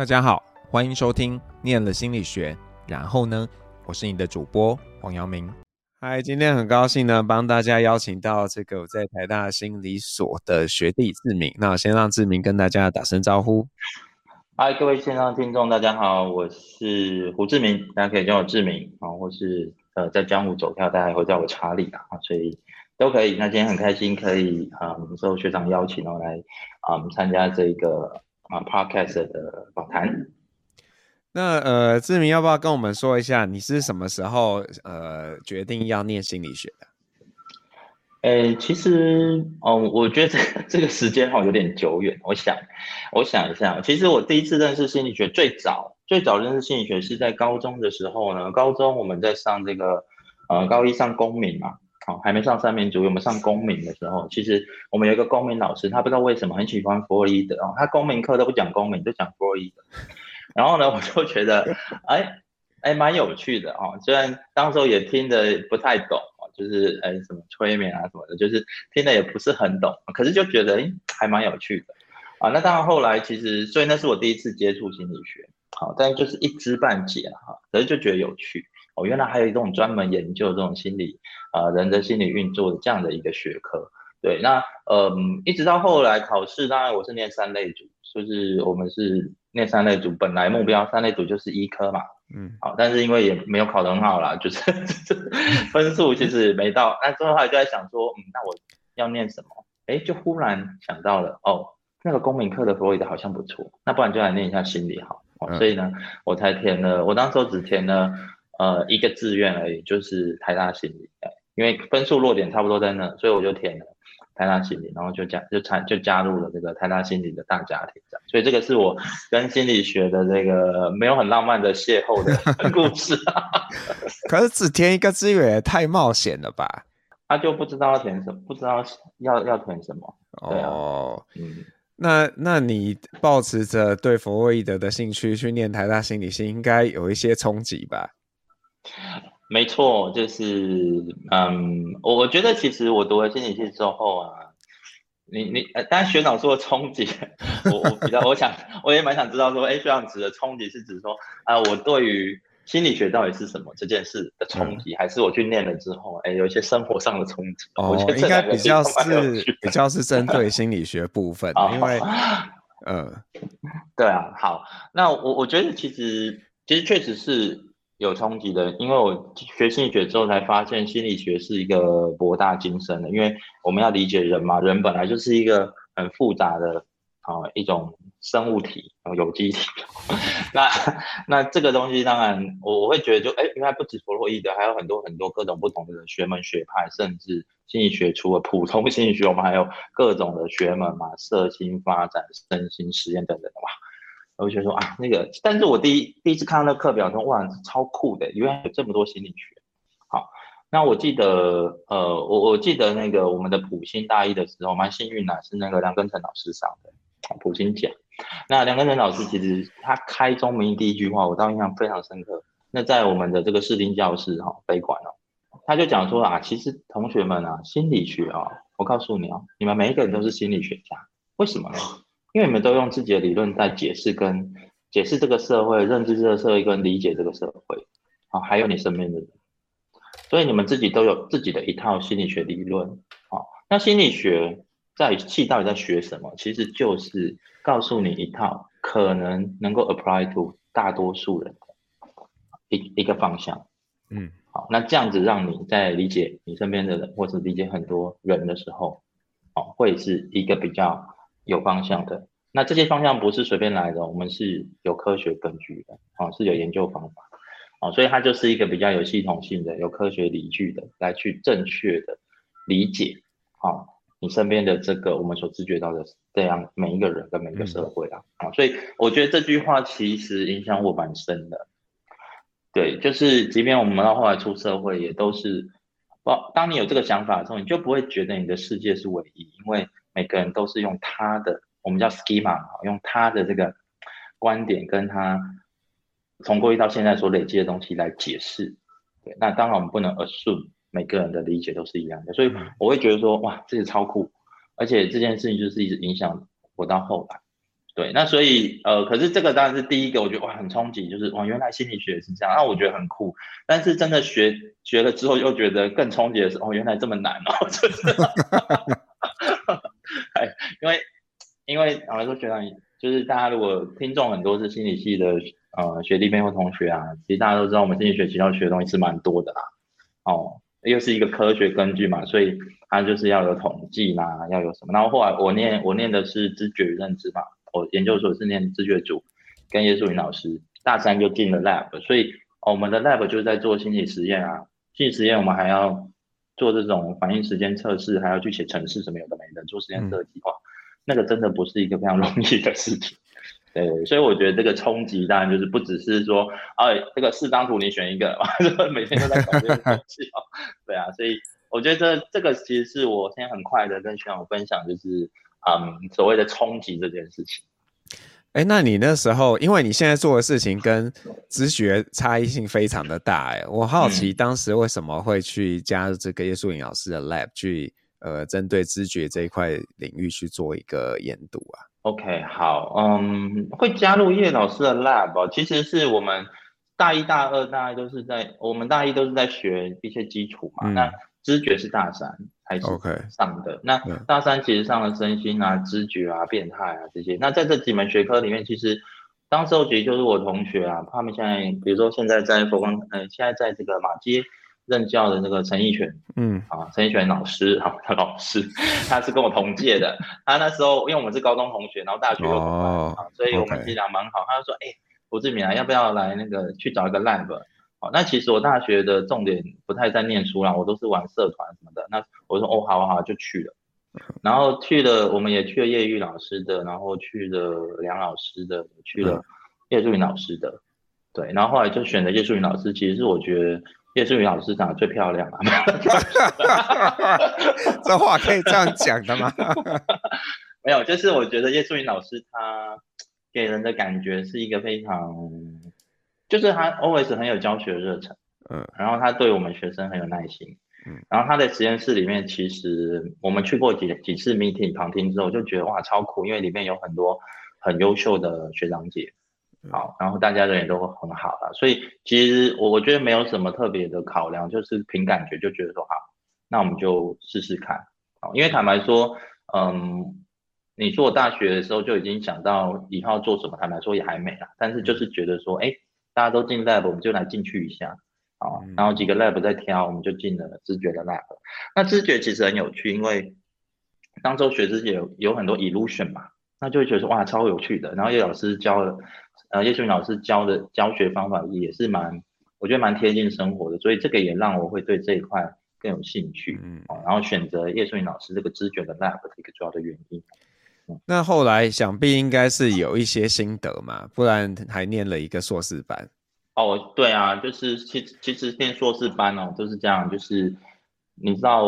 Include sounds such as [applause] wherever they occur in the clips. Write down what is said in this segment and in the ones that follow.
大家好，欢迎收听《念了心理学》，然后呢，我是你的主播黄阳明。嗨，今天很高兴呢，帮大家邀请到这个我在台大心理所的学弟志明。那我先让志明跟大家打声招呼。嗨，各位线上听众，大家好，我是胡志明，大家可以叫我志明啊，或是呃在江湖走跳，大家也会叫我查理啊，所以都可以。那今天很开心可以啊，受学长邀请哦来啊参加这个。啊，Podcast 的访谈。那呃，志明要不要跟我们说一下，你是什么时候呃决定要念心理学的？诶，其实哦，我觉得这 [laughs] 个这个时间哈有点久远。我想，我想一下，其实我第一次认识心理学，最早最早认识心理学是在高中的时候呢。高中我们在上这个呃高一上公民嘛。还没上三民主义，我们上公民的时候，其实我们有一个公民老师，他不知道为什么很喜欢弗洛伊德哦，他公民课都不讲公民，就讲弗洛伊德。然后呢，我就觉得，哎，哎，蛮有趣的哦。虽然当时候也听得不太懂哦，就是哎什么催眠啊什么的，就是听得也不是很懂，可是就觉得哎还蛮有趣的啊。那当然后来其实，所以那是我第一次接触心理学，好，但就是一知半解哈，可是就觉得有趣。哦，原来还有一种专门研究这种心理，呃，人的心理运作的这样的一个学科。对，那呃，一直到后来考试，当然我是念三类组，就是我们是念三类组，本来目标三类组就是医科嘛，嗯，好，但是因为也没有考得很好啦，就是 [laughs] 分数其实没到，那之后来就在想说，嗯，那我要念什么？哎，就忽然想到了，哦，那个公民课的弗洛伊德好像不错，那不然就来念一下心理好，哦，所以呢，我才填了，我当时候只填了。呃，一个志愿而已，就是台大心理，因为分数落点差不多在那，所以我就填了台大心理，然后就加就参就加入了这个台大心理的大家庭，所以这个是我跟心理学的这个没有很浪漫的邂逅的 [laughs] 故事。[laughs] 可是只填一个志愿也太冒险了吧？他就不知道要填什么，不知道要要填什么。哦，嗯，那那你抱持着对弗洛伊德的兴趣去念台大心理系，应该有一些冲击吧？没错，就是嗯，我我觉得其实我读了心理系之后啊，你你呃，当然学长说的冲击，我我比较我想我也蛮想知道说，哎，学长指的冲击是指说啊、呃，我对于心理学到底是什么这件事的冲击，嗯、还是我去念了之后，哎，有一些生活上的冲击？哦，我觉得应该比较是比较是针对 [laughs] 心理学部分，因为嗯，对啊，好，那我我觉得其实其实确实是。有冲击的，因为我学心理学之后才发现，心理学是一个博大精深的。因为我们要理解人嘛，人本来就是一个很复杂的啊、一种生物体，有机体。[laughs] 那那这个东西当然我我会觉得就哎，原来不止弗洛伊德，还有很多很多各种不同的学门学派，甚至心理学除了普通心理学，我们还有各种的学门嘛，色心发展、身心实验等等的嘛。我就说啊，那个，但是我第一第一次看到那课表说，哇，超酷的，原来有这么多心理学。好，那我记得，呃，我我记得那个我们的普心大一的时候，蛮幸运的，是那个梁根成老师上的普心讲。那梁根成老师其实他开宗明义第一句话，我倒印象非常深刻。那在我们的这个视听教室哈，北管哦，他就讲说啊，其实同学们啊，心理学啊，我告诉你啊，你们每一个人都是心理学家，为什么呢？因为你们都用自己的理论在解释跟解释这个社会，认知这个社会跟理解这个社会，啊，还有你身边的人，所以你们自己都有自己的一套心理学理论，啊，那心理学在系到底在学什么？其实就是告诉你一套可能能够 apply to 大多数人的一一个方向，嗯，好，那这样子让你在理解你身边的人，或者理解很多人的时候，哦，会是一个比较。有方向的，那这些方向不是随便来的，我们是有科学根据的，啊，是有研究方法，啊，所以它就是一个比较有系统性的、有科学理据的，来去正确的理解，啊，你身边的这个我们所知觉到的这样每一个人跟每一个社会啊，啊，所以我觉得这句话其实影响我蛮深的，对，就是即便我们到后来出社会，也都是，不当你有这个想法的时候，你就不会觉得你的世界是唯一，因为。每个人都是用他的，我们叫 schema，用他的这个观点跟他从过去到现在所累积的东西来解释。对，那当然我们不能 assume 每个人的理解都是一样的，所以我会觉得说，哇，这是超酷，而且这件事情就是一直影响我到后来。对，那所以呃，可是这个当然是第一个，我觉得哇很冲击，就是哇原来心理学是这样，那我觉得很酷。但是真的学学了之后，又觉得更冲击的是哦，原来这么难哦，就是，[laughs] [laughs] 哎，因为因为老实说，学长就是大家如果听众很多是心理系的呃学弟妹或同学啊，其实大家都知道我们心理学其实要学的东西是蛮多的啦，哦，又是一个科学根据嘛，所以它就是要有统计啦，要有什么。然后后来我念我念的是知觉与认知嘛。我研究所是念知觉组，跟叶树云老师，大三就进了 lab，所以我们的 lab 就是在做心理实验啊。心理实验我们还要做这种反应时间测试，还要去写程式什么有的没的，做实验设计划，那个真的不是一个非常容易的事情。对，所以我觉得这个冲击当然就是不只是说，哎、啊，这个四张图你选一个，[laughs] 每天都在搞这个东西哦。对啊，所以我觉得这这个其实是我现在很快的跟学长分享，就是。嗯，所谓的冲击这件事情，哎、欸，那你那时候，因为你现在做的事情跟知觉差异性非常的大、欸，哎，我好奇当时为什么会去加入这个叶树颖老师的 lab，去呃针对知觉这一块领域去做一个研读啊？OK，好，嗯，会加入叶老师的 lab，哦其实是我们大一、大二大概都是在，我们大一都是在学一些基础嘛，嗯、那知觉是大三。OK，上的 Okay. 那大三其实上了身心啊、知觉啊、变态啊这些。那在这几门学科里面，其实当时候其实就是我同学啊，他们现在比如说现在在佛光，呃，现在在这个马街任教的那个陈奕全，嗯，啊，陈奕全老师，啊，他老师，他是跟我同届的。他那时候因为我们是高中同学，然后大学又同班啊，所以我们其实蛮好。他就说，哎、欸，胡志明啊，要不要来那个去找一个 lab？好，那其实我大学的重点不太在念书啦，我都是玩社团什么的。那我说哦，好好，就去了。然后去了，我们也去了叶玉老师的，然后去了梁老师的，去了叶淑云老师的。对，然后后来就选择叶淑云老师。其实是我觉得叶淑云老师长得最漂亮啊。[laughs] 这话可以这样讲的吗？[laughs] 没有，就是我觉得叶淑云老师她给人的感觉是一个非常。就是他 always 很有教学热忱，嗯，然后他对我们学生很有耐心，嗯，然后他在实验室里面，其实我们去过几几次 meeting 旁听之后，就觉得哇超酷，因为里面有很多很优秀的学长姐，好，然后大家人也都很好了，所以其实我我觉得没有什么特别的考量，就是凭感觉就觉得说好，那我们就试试看，好，因为坦白说，嗯，你做大学的时候就已经想到以后做什么，坦白说也还没啦，但是就是觉得说，哎。大家都进 lab，我们就来进去一下，好，然后几个 lab 在挑，我们就进了知觉的 lab。那知觉其实很有趣，因为当周学知觉有有很多 illusion 嘛，那就会觉得说哇超有趣的。然后叶老师教的，呃叶秀云老师教的教学方法也是蛮，我觉得蛮贴近生活的，所以这个也让我会对这一块更有兴趣，嗯，然后选择叶秀云老师这个知觉的 lab 的一个主要的原因。那后来想必应该是有一些心得嘛，不然还念了一个硕士班。哦，对啊，就是其实其实念硕士班哦就是这样，就是你知道，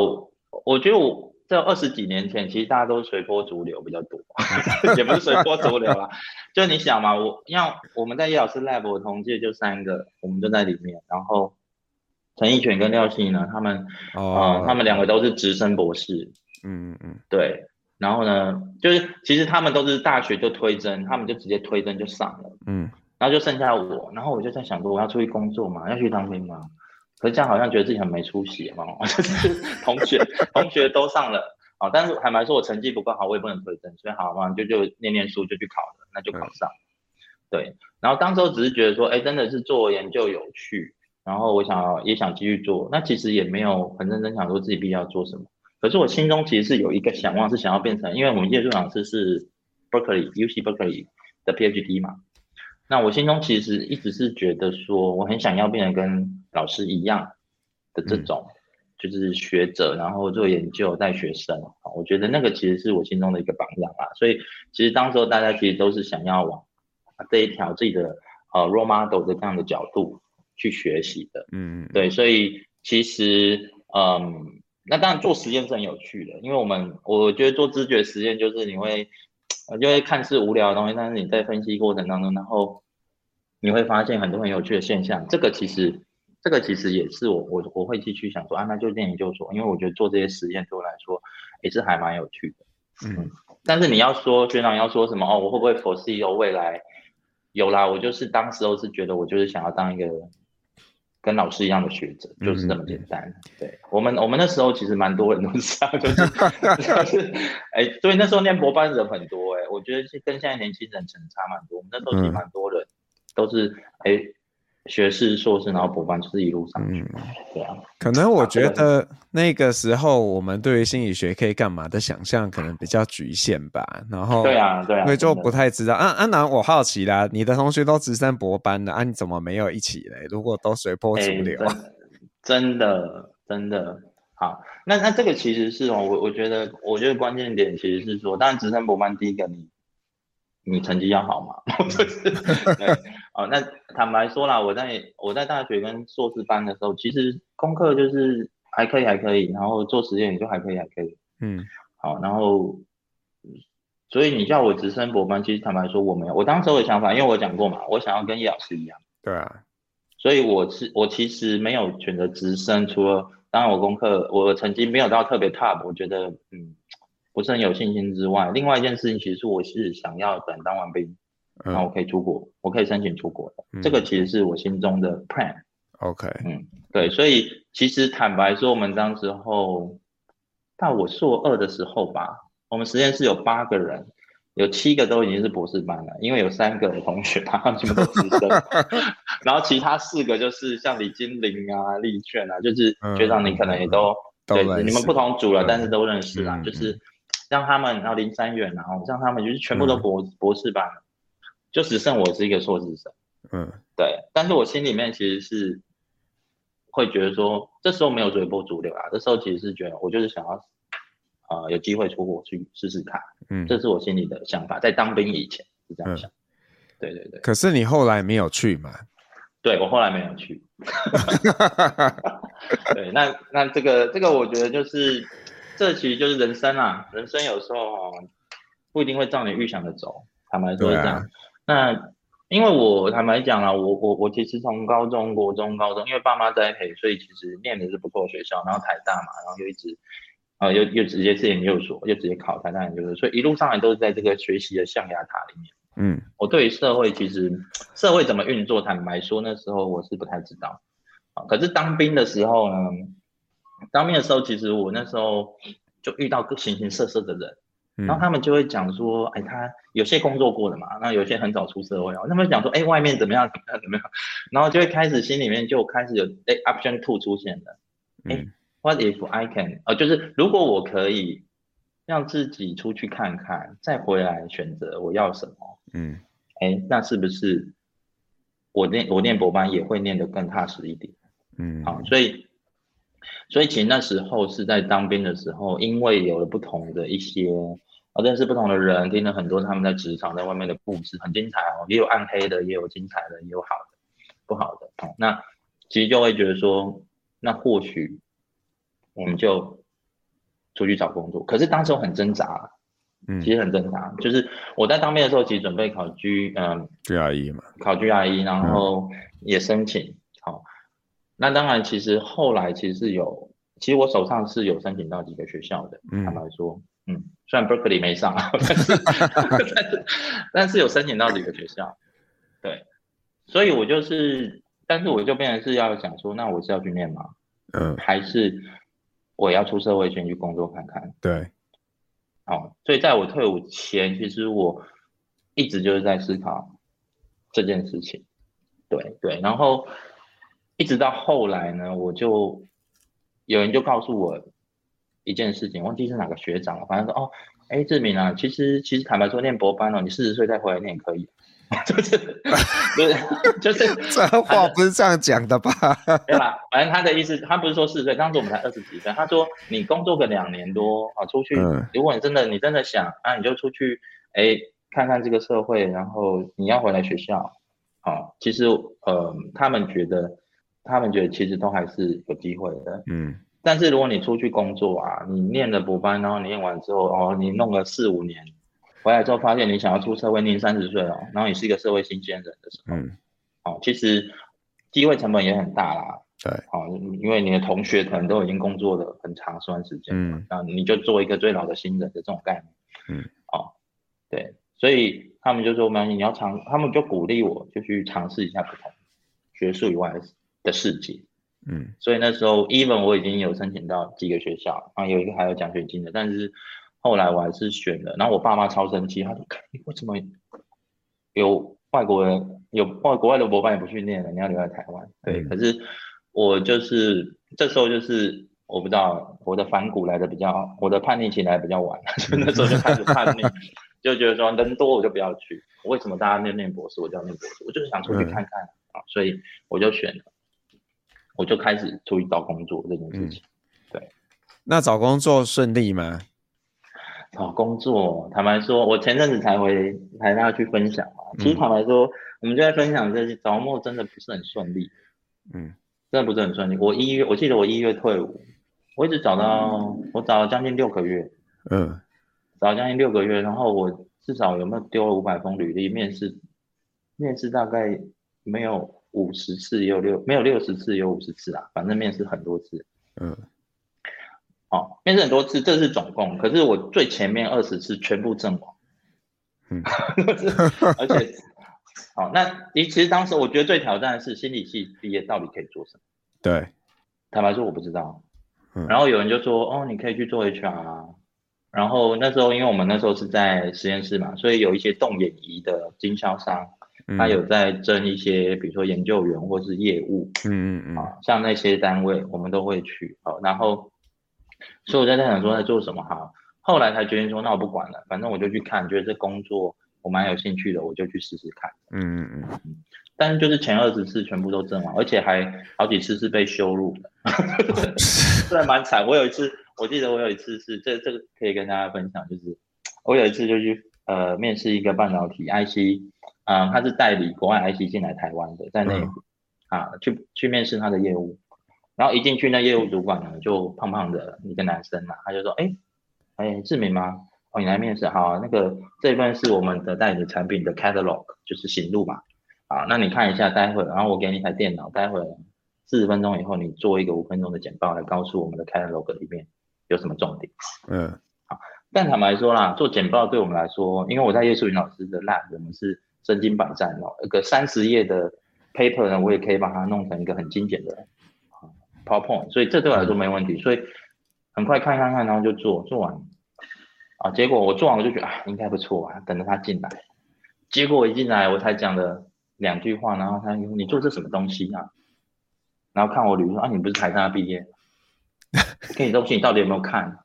我觉得我在二十几年前，其实大家都是随波逐流比较多，[laughs] 也不是随波逐流啦，[laughs] 就你想嘛，我像我们在叶老师 lab，我同届就三个，我们就在里面，然后陈奕全跟廖信呢，他们哦、呃，他们两个都是直升博士，嗯嗯，对。然后呢，就是其实他们都是大学就推甄，他们就直接推甄就上了，嗯，然后就剩下我，然后我就在想说，我要出去工作嘛，要去当兵嘛，可是这样好像觉得自己很没出息嘛，[laughs] 就是同学同学都上了，啊，但是坦白说我成绩不够好，我也不能推甄，所以好嘛，就就念念书就去考了，那就考上，嗯、对，然后当时候只是觉得说，哎，真的是做研究有趣，然后我想也想继续做，那其实也没有很认真想说自己必须要做什么。可是我心中其实是有一个想望，是想要变成，因为我们叶树老师是 Berkeley UC Berkeley 的 PhD 嘛，那我心中其实一直是觉得说，我很想要变成跟老师一样的这种，就是学者，然后做研究带学生，我觉得那个其实是我心中的一个榜样啊。所以其实当时候大家其实都是想要往这一条自己的呃 role model 的这样的角度去学习的，嗯，对，所以其实嗯。那当然做实验是很有趣的，因为我们我觉得做知觉实验就是你会，就会看似无聊的东西，但是你在分析过程当中，然后你会发现很多很有趣的现象。这个其实，这个其实也是我我我会继续想说啊，那就念研究所，因为我觉得做这些实验对我来说也是还蛮有趣的。嗯，但是你要说学长要说什么哦，我会不会 foresee 未来？有啦，我就是当时候是觉得我就是想要当一个跟老师一样的学者，嗯、就是这么简单。对我们，我们那时候其实蛮多人都是这样，就是 [laughs] 就是哎，所以那时候念博班人很多哎，我觉得是跟现在年轻人成差蛮多。我们那时候其实蛮多人都是哎。学士、硕士，然后博班，就是一路上去。嗯，对啊。可能我觉得那个时候我们对于心理学可以干嘛的想象可能比较局限吧。然后，对啊，对啊，所以就不太知道。啊啊，那我好奇啦，你的同学都直升博班的啊，你怎么没有一起嘞？如果都随波逐流，欸、[laughs] 真的真的好。那那这个其实是哦，我我觉得我觉得关键点其实是说，当然直升博班第一个你。你成绩要好嘛？[laughs] [laughs] 就是对哦。那坦白说啦，我在我在大学跟硕士班的时候，其实功课就是还可以，还可以，然后做实验也就还可以，还可以。嗯，好，然后所以你叫我直升博班，其实坦白说我没有。我当时我的想法，因为我讲过嘛，我想要跟叶老师一样。对啊。所以我是我其实没有选择直升，除了当然我功课我的成绩没有到特别 top，我觉得嗯。不是很有信心之外，另外一件事情其实我是想要等当完兵，那、嗯、我可以出国，我可以申请出国的，嗯、这个其实是我心中的 plan。OK，嗯，对，所以其实坦白说，我们当时候到我硕二的时候吧，我们实验室有八个人，有七个都已经是博士班了，因为有三个同学他们全部都直升，然后其他四个就是像李金玲啊、丽娟啊，就是学长你可能也都、对，你们不同组了，嗯、但是都认识啦，嗯、就是。像他们，然后林三远，然后像他们就是全部都博、嗯、博士班，就只剩我是一个硕士生。嗯，对。但是我心里面其实是会觉得说，这时候没有随波逐流啊，这时候其实是觉得我就是想要，呃，有机会出国去试试看。嗯，这是我心里的想法，在当兵以前是这样想。嗯、对对对。可是你后来没有去嘛？[laughs] 对，我后来没有去。对，那那这个这个我觉得就是。这其实就是人生啊，人生有时候不一定会照你预想的走，坦白说是这样。啊、那因为我坦白讲啊，我我我其实从高中、国中、高中，因为爸妈栽培，所以其实念的是不错的学校，然后台大嘛，然后又一直呃又又直接是研究所，又直接考台大研究所，所以一路上来都是在这个学习的象牙塔里面。嗯，我对于社会其实社会怎么运作，坦白说那时候我是不太知道啊。可是当兵的时候呢？当兵的时候，其实我那时候就遇到各形形色色的人，嗯、然后他们就会讲说，哎，他有些工作过的嘛，那有些很早出社会哦，他们讲说，哎，外面怎么样，怎么样，怎么样，然后就会开始心里面就开始有，哎，option two 出现了，哎、嗯、，what if I can，呃，就是如果我可以让自己出去看看，再回来选择我要什么，嗯，哎，那是不是我念我念博班也会念得更踏实一点？嗯，好，所以。所以其实那时候是在当兵的时候，因为有了不同的一些，啊，认识不同的人，听了很多他们在职场在外面的故事，很精彩哦，也有暗黑的，也有精彩的，也有好的，不好的。哦，那其实就会觉得说，那或许我们就出去找工作。可是当时我很挣扎，嗯，其实很挣扎，就是我在当兵的时候，其实准备考 G，嗯，GRE 嘛，考 GRE，然后也申请，嗯。那当然，其实后来其实有，其实我手上是有申请到几个学校的。嗯，坦白说，嗯，虽然 Berkeley 没上，[laughs] 但是但是但是有申请到几个学校。对，所以我就是，但是我就变成是要想说，那我是要去念吗？嗯，还是我要出社会先去工作看看？对，好，所以在我退伍前，其实我一直就是在思考这件事情。对对，然后。一直到后来呢，我就有人就告诉我一件事情，忘记是哪个学长了，反正说哦，哎，志明啊，其实其实坦白说，念博班哦，你四十岁再回来念也可以，[laughs] 就是就是就是 [laughs] 这话不是这样讲的吧？对吧？反正他的意思，他不是说四十岁，当时我们才二十几岁，他说你工作个两年多啊，出去，嗯、如果你真的你真的想啊，你就出去哎看看这个社会，然后你要回来学校，啊，其实呃，他们觉得。他们觉得其实都还是有机会的，嗯。但是如果你出去工作啊，你念了补班，然后你念完之后，哦，你弄个四五年，回来之后发现你想要出社会，你三十岁了，然后你是一个社会新鲜人的时候，嗯。哦，其实机会成本也很大啦，对。哦，因为你的同学可能都已经工作了很长一段时间，嗯。那，你就做一个最老的新人的这种概念，嗯。哦，对，所以他们就说：“没关系，你要尝。”他们就鼓励我，就去尝试一下不同学术以外的世界。嗯，所以那时候，even 我已经有申请到几个学校，啊，有一个还有奖学金的，但是后来我还是选了。然后我爸妈超生气，他说：“你为什么有外国人有外国外的博班也不去念了，你要留在台湾？”对，嗯、可是我就是这时候就是我不知道我的反骨来的比较，我的叛逆期来的比较晚，就那时候就开始叛逆，[laughs] 就觉得说人多我就不要去，为什么大家念念博士我就要念博士？我就是想出去看看、嗯、啊，所以我就选了。我就开始出去找工作这件事情，嗯、对。那找工作顺利吗？找工作，坦白说，我前阵子才回台大去分享嘛。其实坦白说，嗯、我们就在分享这些，招募真的不是很顺利。嗯，真的不是很顺利。我一月，我记得我一月退伍，我一直找到，我找了将近六个月。嗯，找了将近六个月，然后我至少有没有丢了五百封履历？面试，面试大概没有。五十次也有六，没有六十次也有五十次啊，反正面试很多次。嗯，哦，面试很多次，这是总共。可是我最前面二十次全部阵亡。嗯，[laughs] 而且，[laughs] 好、哦，那你其实当时我觉得最挑战的是心理系毕业到底可以做什么？对，坦白说我不知道。嗯，然后有人就说，哦，你可以去做 HR 啊。然后那时候，因为我们那时候是在实验室嘛，所以有一些动眼仪的经销商。他有在征一些，比如说研究员或是业务，嗯嗯嗯，啊，像那些单位我们都会去，好，然后，所以我在在想说在做什么哈，后来才决定说那我不管了，反正我就去看，觉得这工作我蛮有兴趣的，我就去试试看，嗯嗯嗯，但是就是前二十次全部都阵亡，而且还好几次是被羞辱的，[laughs] 虽然蛮惨。我有一次，我记得我有一次是这这个可以跟大家分享，就是我有一次就去呃面试一个半导体 IC。嗯，他是代理国外 IC 进来台湾的，在内部、嗯、啊，去去面试他的业务，然后一进去，那业务主管呢就胖胖的一个男生啊，他就说，哎，哎，志明吗？哦，你来面试，好、啊，那个这一份是我们的代理产品的 catalog，就是行路嘛，啊，那你看一下，待会儿，然后我给你一台电脑，待会儿四十分钟以后，你做一个五分钟的简报来告诉我们的 catalog 里面有什么重点，嗯，好，但坦白说啦，做简报对我们来说，因为我在叶树云老师的 lab，我们是。身经百战哦，一个三十页的 paper 呢，我也可以把它弄成一个很精简的 PowerPoint，所以这对我来说没问题，所以很快看看看，然后就做，做完啊，结果我做完我就觉得啊，应该不错啊，等着他进来，结果我一进来我才讲了两句话，然后他说你做这什么东西啊？然后看我履历说啊，你不是台大毕业，[laughs] 给你东西你到底有没有看？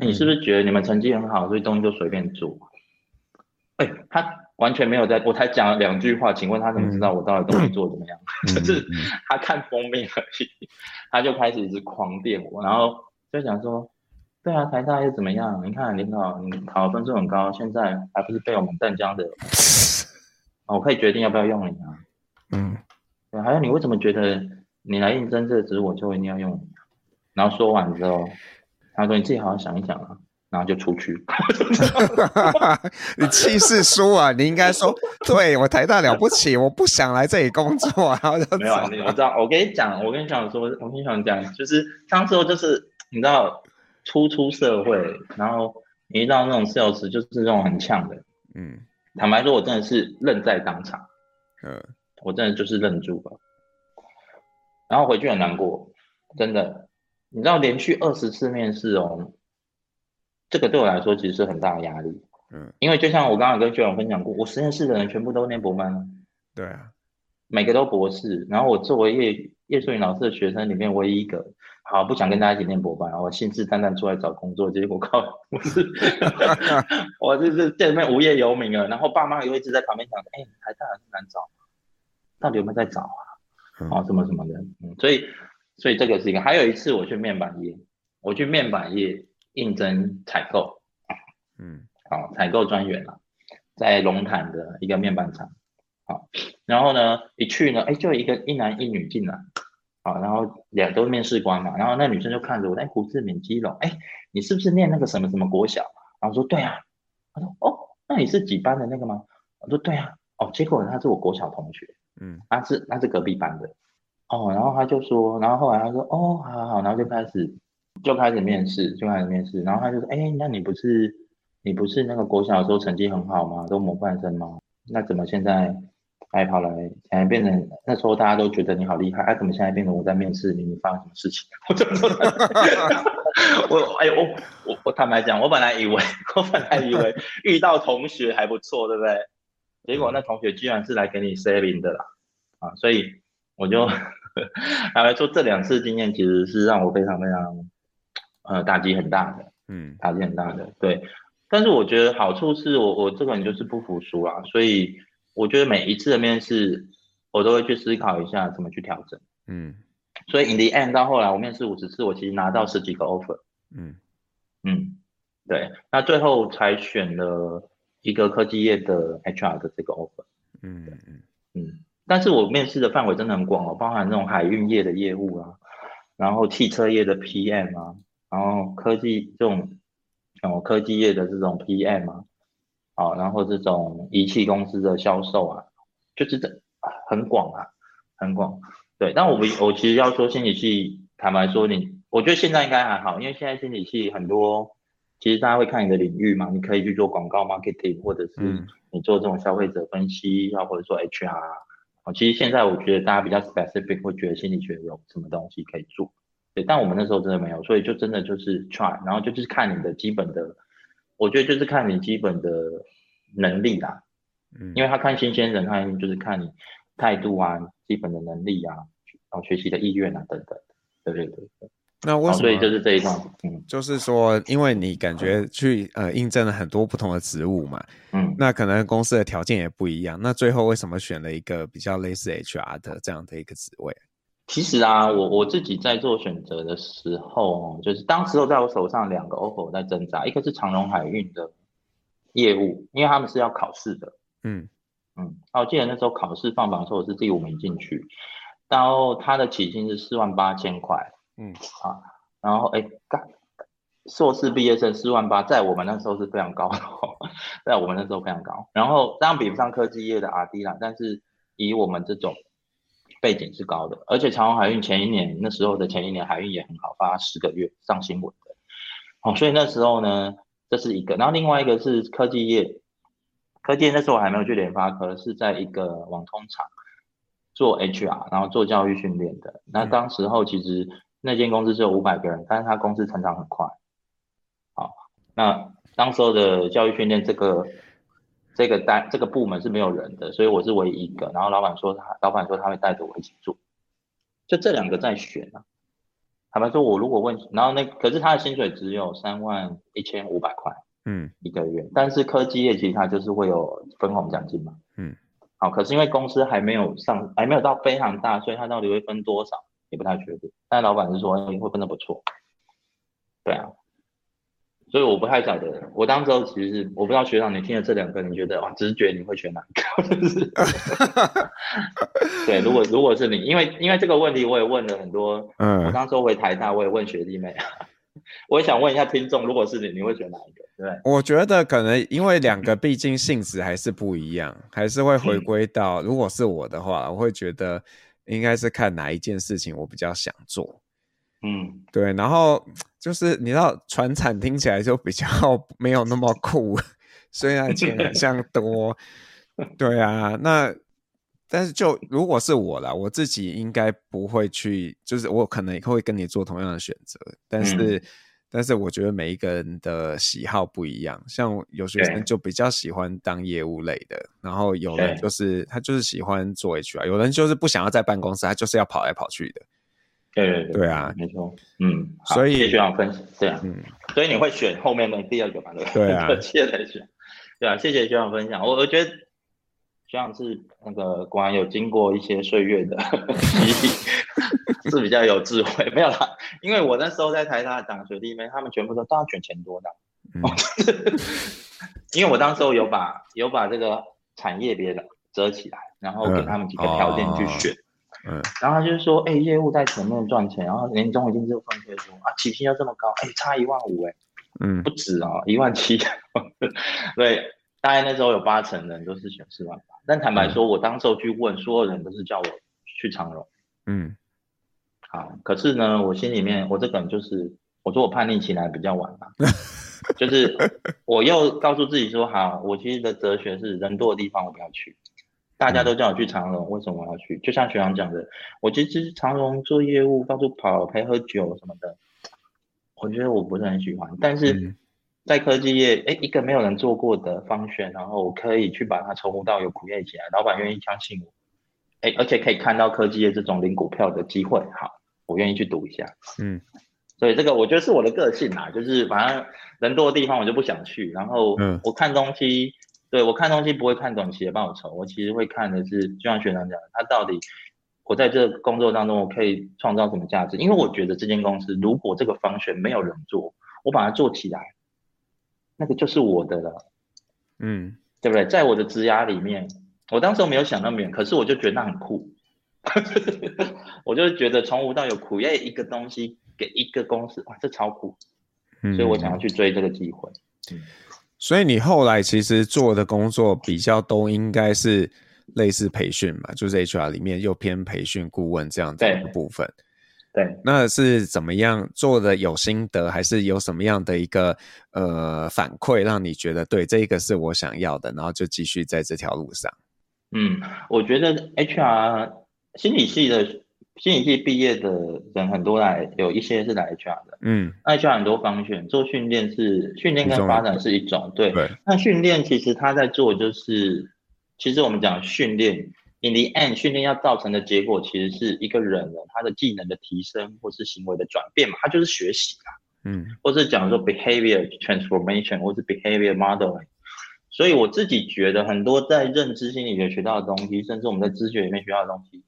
你是不是觉得你们成绩很好，所以东西就随便做？哎、欸，他完全没有在，我才讲了两句话，请问他怎么知道我到底东西做得怎么样？嗯、[laughs] 就是他看封面而已，[laughs] 他就开始一直狂电我，然后就想说，对啊，台大又怎么样？你看领导你考分数很高，现在还不是被我们淡江的，[laughs] 我可以决定要不要用你啊？嗯，对，还有你为什么觉得你来应征这个职，我就一定要用你？然后说完之后，他说你自己好好想一想啊。然后就出去，[laughs] 你气势输啊！你应该说，对我台大了不起，我不想来这里工作。然后就 [laughs] 没有，我知道。我跟你讲，我跟你讲说，我跟你讲讲，就是当时候就是你知道，初出社会，然后你遇到那种 sales 就是那种很呛的，嗯，坦白说，我真的是愣在当场，嗯，我真的就是愣住了，然后回去很难过，真的，你知道连续二十次面试哦。这个对我来说其实是很大的压力，嗯，因为就像我刚刚跟学长分享过，我实验室的人全部都念博班，对啊，每个都博士，然后我作为叶叶树云老师的学生里面唯一一个，好不想跟大家一起念博班，然后我信誓旦旦出来找工作，结果靠，我是，[laughs] 我就是在里面无业游民了，然后爸妈又一直在旁边讲，哎，台大很难找，到底有没有在找啊？嗯、哦，什么什么的，嗯，所以所以这个是一个，还有一次我去面板业，我去面板业。应征采购，嗯，好，采购专员啊，在龙潭的一个面板厂，好，然后呢，一去呢，哎，就一个一男一女进来，好，然后两都面试官嘛，然后那女生就看着我，哎，胡志敏基隆，哎，你是不是念那个什么什么国小？然后我说对啊，他说哦，那你是几班的那个吗？我说对啊，哦，结果他是我国小同学，嗯，他是他是隔壁班的，哦，然后他就说，然后后来他说，哦，好好好，然后就开始。就开始面试，就开始面试，然后他就说：“哎，那你不是你不是那个国小的时候成绩很好吗？都模范生吗？那怎么现在还跑来，现在变成那时候大家都觉得你好厉害，哎、啊，怎么现在变成我在面试你？你发生什么事情？[laughs] [laughs] 我怎么？我哎呦，我我我坦白讲，我本来以为我本来以为遇到同学还不错，对不对？结果那同学居然是来给你 saving 的啦，啊，所以我就 [laughs] 坦白说，这两次经验其实是让我非常非常呃打击很大的，嗯，打击很大的，对。但是我觉得好处是我我这个人就是不服输啊，所以我觉得每一次的面试，我都会去思考一下怎么去调整。嗯，所以 in the end 到后来我面试五十次，我其实拿到十几个 offer。嗯嗯，对，那最后才选了一个科技业的 HR 的这个 offer。嗯嗯嗯，但是我面试的范围真的很广哦，包含那种海运业的业务啊，然后汽车业的 PM 啊，然后科技这种。哦，科技业的这种 PM 啊，好，然后这种仪器公司的销售啊，就是这很广啊，很广。对，但我们我其实要说心理系，坦白说你，我觉得现在应该还好，因为现在心理系很多，其实大家会看你的领域嘛，你可以去做广告 marketing，或者是你做这种消费者分析，啊，或者说 HR 啊，其实现在我觉得大家比较 specific，会觉得心理学有什么东西可以做。对，但我们那时候真的没有，所以就真的就是 try，然后就是看你的基本的，我觉得就是看你基本的能力啦，嗯，因为他看新鲜人，他就是看你态度啊，基本的能力啊，然后学习的意愿啊等等，对对对对。那为什么？所以就是这一段，嗯，就是说，因为你感觉去呃应征了很多不同的职务嘛，嗯，那可能公司的条件也不一样，那最后为什么选了一个比较类似 HR 的这样的一个职位？其实啊，我我自己在做选择的时候，就是当时候在我手上两个 offer 我在挣扎，一个是长荣海运的业务，因为他们是要考试的，嗯嗯，我记得那时候考试放榜的时候我是第五名进去，然后他的起薪是四万八千块，嗯啊，然后哎，干硕士毕业生四万八，在我们那时候是非常高的，[laughs] 在我们那时候非常高，然后当然比不上科技业的 RD 啦，但是以我们这种。背景是高的，而且长荣海运前一年那时候的前一年海运也很好，发十个月上新闻的，哦，所以那时候呢，这是一个，然后另外一个是科技业，科技业那时候我还没有去联发科，是在一个网通厂做 HR，然后做教育训练的。那当时候其实那间公司只有五百个人，但是他公司成长很快，好，那当时候的教育训练这个。这个单这个部门是没有人的，所以我是唯一一个。然后老板说他，老板说他会带着我一起做，就这两个在选啊。坦白说，我如果问，然后那可是他的薪水只有三万一千五百块，嗯，一个月。但是科技业其实它就是会有分红奖金嘛，嗯，好，可是因为公司还没有上，还没有到非常大，所以他到底会分多少也不太确定。但老板是说会分的不错，对啊。所以我不太晓得，我当时候其实是我不知道学长你听了这两个，你觉得哇，直觉你会选哪个？[laughs] [laughs] 对，如果如果是你，因为因为这个问题我也问了很多，嗯，我当时候回台大我也问学弟妹，[laughs] 我也想问一下听众，如果是你，你会选哪一个？对，我觉得可能因为两个毕竟性质还是不一样，还是会回归到，如果是我的话，我会觉得应该是看哪一件事情我比较想做。嗯，对，然后就是你知道，传产听起来就比较 [laughs] 没有那么酷，虽然钱很像多，对啊，那但是就如果是我啦，我自己应该不会去，就是我可能也会跟你做同样的选择，但是、嗯、但是我觉得每一个人的喜好不一样，像有学生就比较喜欢当业务类的，然后有人就是他就是喜欢做 HR，有人就是不想要在办公室，他就是要跑来跑去的。对对对，对啊，没错，嗯，所以学长分析，对啊，嗯，所以你会选后面的第二个嘛？对，对啊，谢谢学长，对啊，谢谢学长分享。我我觉得学长是那个果然有经过一些岁月的 [laughs] 洗礼，是比较有智慧。没有啦，因为我那时候在台大讲学弟妹，他们全部都都要选钱多的，嗯、[laughs] 因为我当时候有把有把这个产业别的折起来，然后给他们几个条件去选。嗯哦嗯，然后他就是说，哎、欸，业务在前面赚钱，然后年终已经就分配说，啊，起薪要这么高，哎、欸，差一万五，哎，嗯，不止啊，一万七，[laughs] 对，大概那时候有八成人都是选四万八，但坦白说，我当时候去问，所有人都是叫我去长荣，嗯，好，可是呢，我心里面，我这个人就是，我说我叛逆起来比较晚嘛，[laughs] 就是我又告诉自己说，好，我其实的哲学是人多的地方我不要去。大家都叫我去长荣，为什么我要去？就像学长讲的，我其实长荣做业务到处跑，陪喝酒什么的，我觉得我不是很喜欢。但是在科技业，哎、欸，一个没有人做过的方选，然后我可以去把它从无到有 create 起来，老板愿意相信我，哎、欸，而且可以看到科技业这种领股票的机会，好，我愿意去赌一下。嗯，所以这个我觉得是我的个性啦，就是反正人多的地方我就不想去，然后我看东西。对，我看东西不会看短期的报酬，我其实会看的是，就像学长讲的，他到底我在这个工作当中我可以创造什么价值？因为我觉得这间公司如果这个方选没有人做，我把它做起来，那个就是我的了，嗯，对不对？在我的职涯里面，我当时我没有想那么远，可是我就觉得那很酷，[laughs] 我就觉得从无到有苦，要一个东西给一个公司，哇，这超酷，所以我想要去追这个机会，嗯。所以你后来其实做的工作比较都应该是类似培训嘛，就是 HR 里面又偏培训顾问这样的一个部分。对，对，那是怎么样做的？有心得还是有什么样的一个呃反馈，让你觉得对这个是我想要的，然后就继续在这条路上？嗯，我觉得 HR 心理系的。心理系毕业的人很多来，有一些是来 HR 的。嗯，HR 很多方选，做训练是训练跟发展是一种，对。对。那训练其实他在做就是，其实我们讲训练，in the end，训练要造成的结果其实是一个人的他的技能的提升或是行为的转变嘛，他就是学习啊。嗯。或是讲说 behavior transformation 或是 behavior modeling。所以我自己觉得很多在认知心理学学到的东西，甚至我们在知觉里面学到的东西。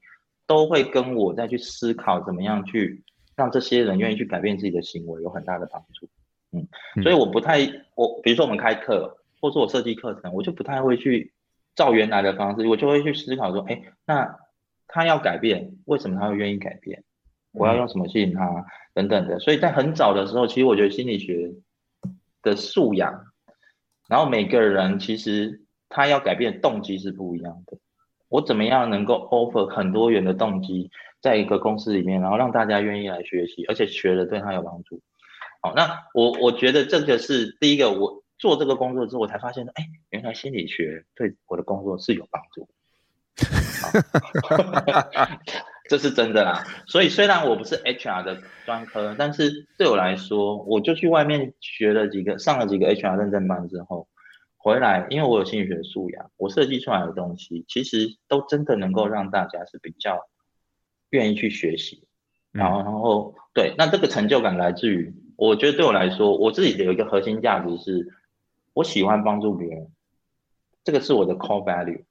都会跟我再去思考怎么样去让这些人愿意去改变自己的行为有很大的帮助，嗯，所以我不太我比如说我们开课或者我设计课程，我就不太会去照原来的方式，我就会去思考说，哎，那他要改变，为什么他会愿意改变？我要用什么吸引他等等的。所以在很早的时候，其实我觉得心理学的素养，然后每个人其实他要改变的动机是不一样的。我怎么样能够 offer 很多元的动机在一个公司里面，然后让大家愿意来学习，而且学了对他有帮助。好，那我我觉得这个是第一个，我做这个工作之后，我才发现，哎，原来心理学对我的工作是有帮助。[laughs] 这是真的啦。所以虽然我不是 HR 的专科，但是对我来说，我就去外面学了几个，上了几个 HR 认证班之后。回来，因为我有心理学素养，我设计出来的东西其实都真的能够让大家是比较愿意去学习，然后，然后对，那这个成就感来自于，我觉得对我来说，我自己有一个核心价值是，我喜欢帮助别人，这个是我的 core value，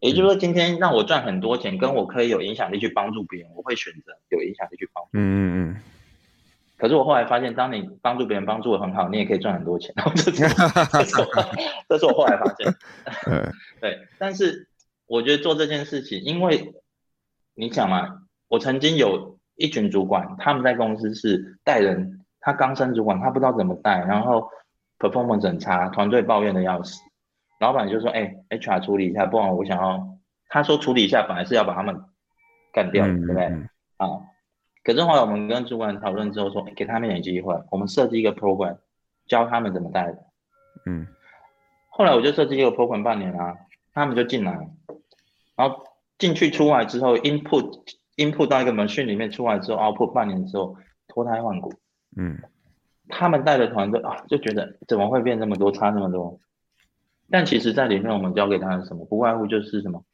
也就是说，今天让我赚很多钱，跟我可以有影响力去帮助别人，我会选择有影响力去帮助。嗯嗯嗯。可是我后来发现，当你帮助别人帮助得很好，你也可以赚很多钱。[laughs] 这是，[laughs] 这是我，这是我后来发现。[laughs] 对，但是我觉得做这件事情，因为你想嘛，我曾经有一群主管，他们在公司是带人，他刚升主管，他不知道怎么带，然后 performance 很差，团队抱怨的要死，老板就说：“哎，HR 处理一下，不然我想要。”他说处理一下，本来是要把他们干掉，对不对？啊。可是后来我们跟主管讨论之后说，给他们一点机会，我们设计一个 program，教他们怎么带的。嗯。后来我就设计一个 program 半年啊，他们就进来，然后进去出来之后，input input 到一个 machine 里面出来之后，output 半年之后脱胎换骨。嗯。他们带的团队啊，就觉得怎么会变这么多，差这么多？但其实在里面我们教给他的什么，不外乎就是什么。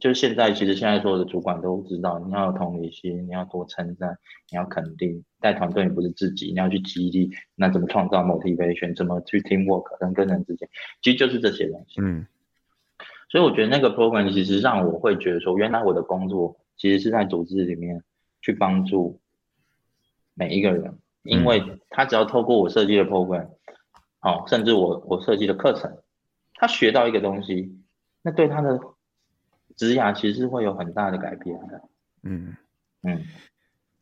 就是现在，其实现在所有的主管都知道，你要有同理心，你要多称赞，你要肯定。带团队你不是自己，你要去激励。那怎么创造 motivation？怎么去 teamwork？人跟人之间，其实就是这些东西。嗯。所以我觉得那个 program 其实让我会觉得说，原来我的工作其实是在组织里面去帮助每一个人，因为他只要透过我设计的 program，哦，甚至我我设计的课程，他学到一个东西，那对他的。职涯其实是会有很大的改变的，嗯嗯，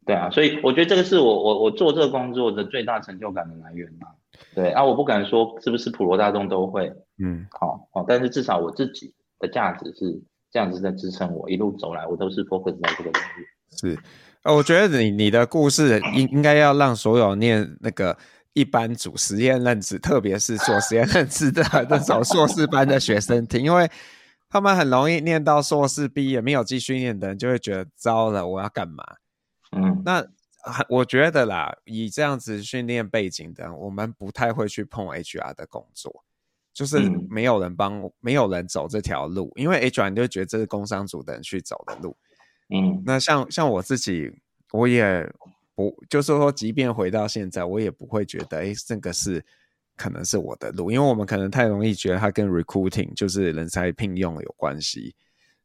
对啊，所以我觉得这个是我我我做这个工作的最大成就感的来源嘛。对啊，我不敢说是不是普罗大众都会，嗯，好好，但是至少我自己的价值是这样子在支撑我一路走来，我都是 focus 在这个领域。是，呃，我觉得你你的故事应应该要让所有念那个。一般组实验认知，特别是做实验认知的那种硕士班的学生听，因为他们很容易念到硕士毕业没有继续念的人就会觉得糟了，我要干嘛？嗯，那我觉得啦，以这样子训练背景的，我们不太会去碰 HR 的工作，就是没有人帮，嗯、没有人走这条路，因为 HR 就觉得这是工商组的人去走的路。嗯，那像像我自己，我也。不，就是说，即便回到现在，我也不会觉得，哎，这个是可能是我的路，因为我们可能太容易觉得它跟 recruiting 就是人才聘用有关系，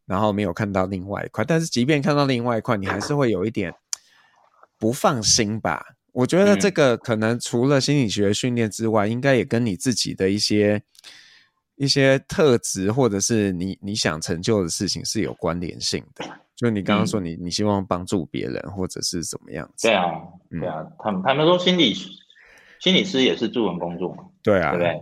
然后没有看到另外一块。但是，即便看到另外一块，你还是会有一点不放心吧？我觉得这个可能除了心理学训练之外，应该也跟你自己的一些一些特质，或者是你你想成就的事情是有关联性的。就你刚刚说你，你、嗯、你希望帮助别人，或者是怎么样子？对啊，对啊，他们他们说心理心理师也是助人工作嘛，对啊，对不对？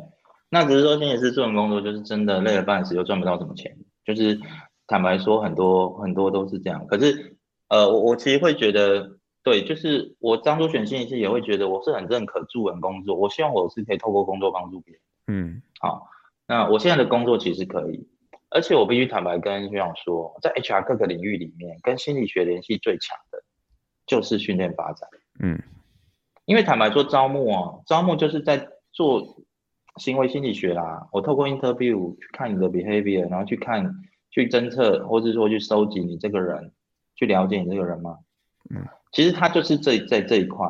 那只是说心理师助人工作就是真的累了半死，又赚不到什么钱。就是坦白说，很多很多都是这样。可是，呃，我我其实会觉得，对，就是我当初选心理师也会觉得我是很认可助人工作。我希望我是可以透过工作帮助别人。嗯，好，那我现在的工作其实可以。而且我必须坦白跟学长说，在 HR 各个领域里面，跟心理学联系最强的，就是训练发展。嗯，因为坦白说，招募啊，招募就是在做行为心理学啦。我透过 interview 去看你的 behavior，然后去看、去侦测，或是说去收集你这个人，去了解你这个人嘛？嗯，其实他就是这在这一块。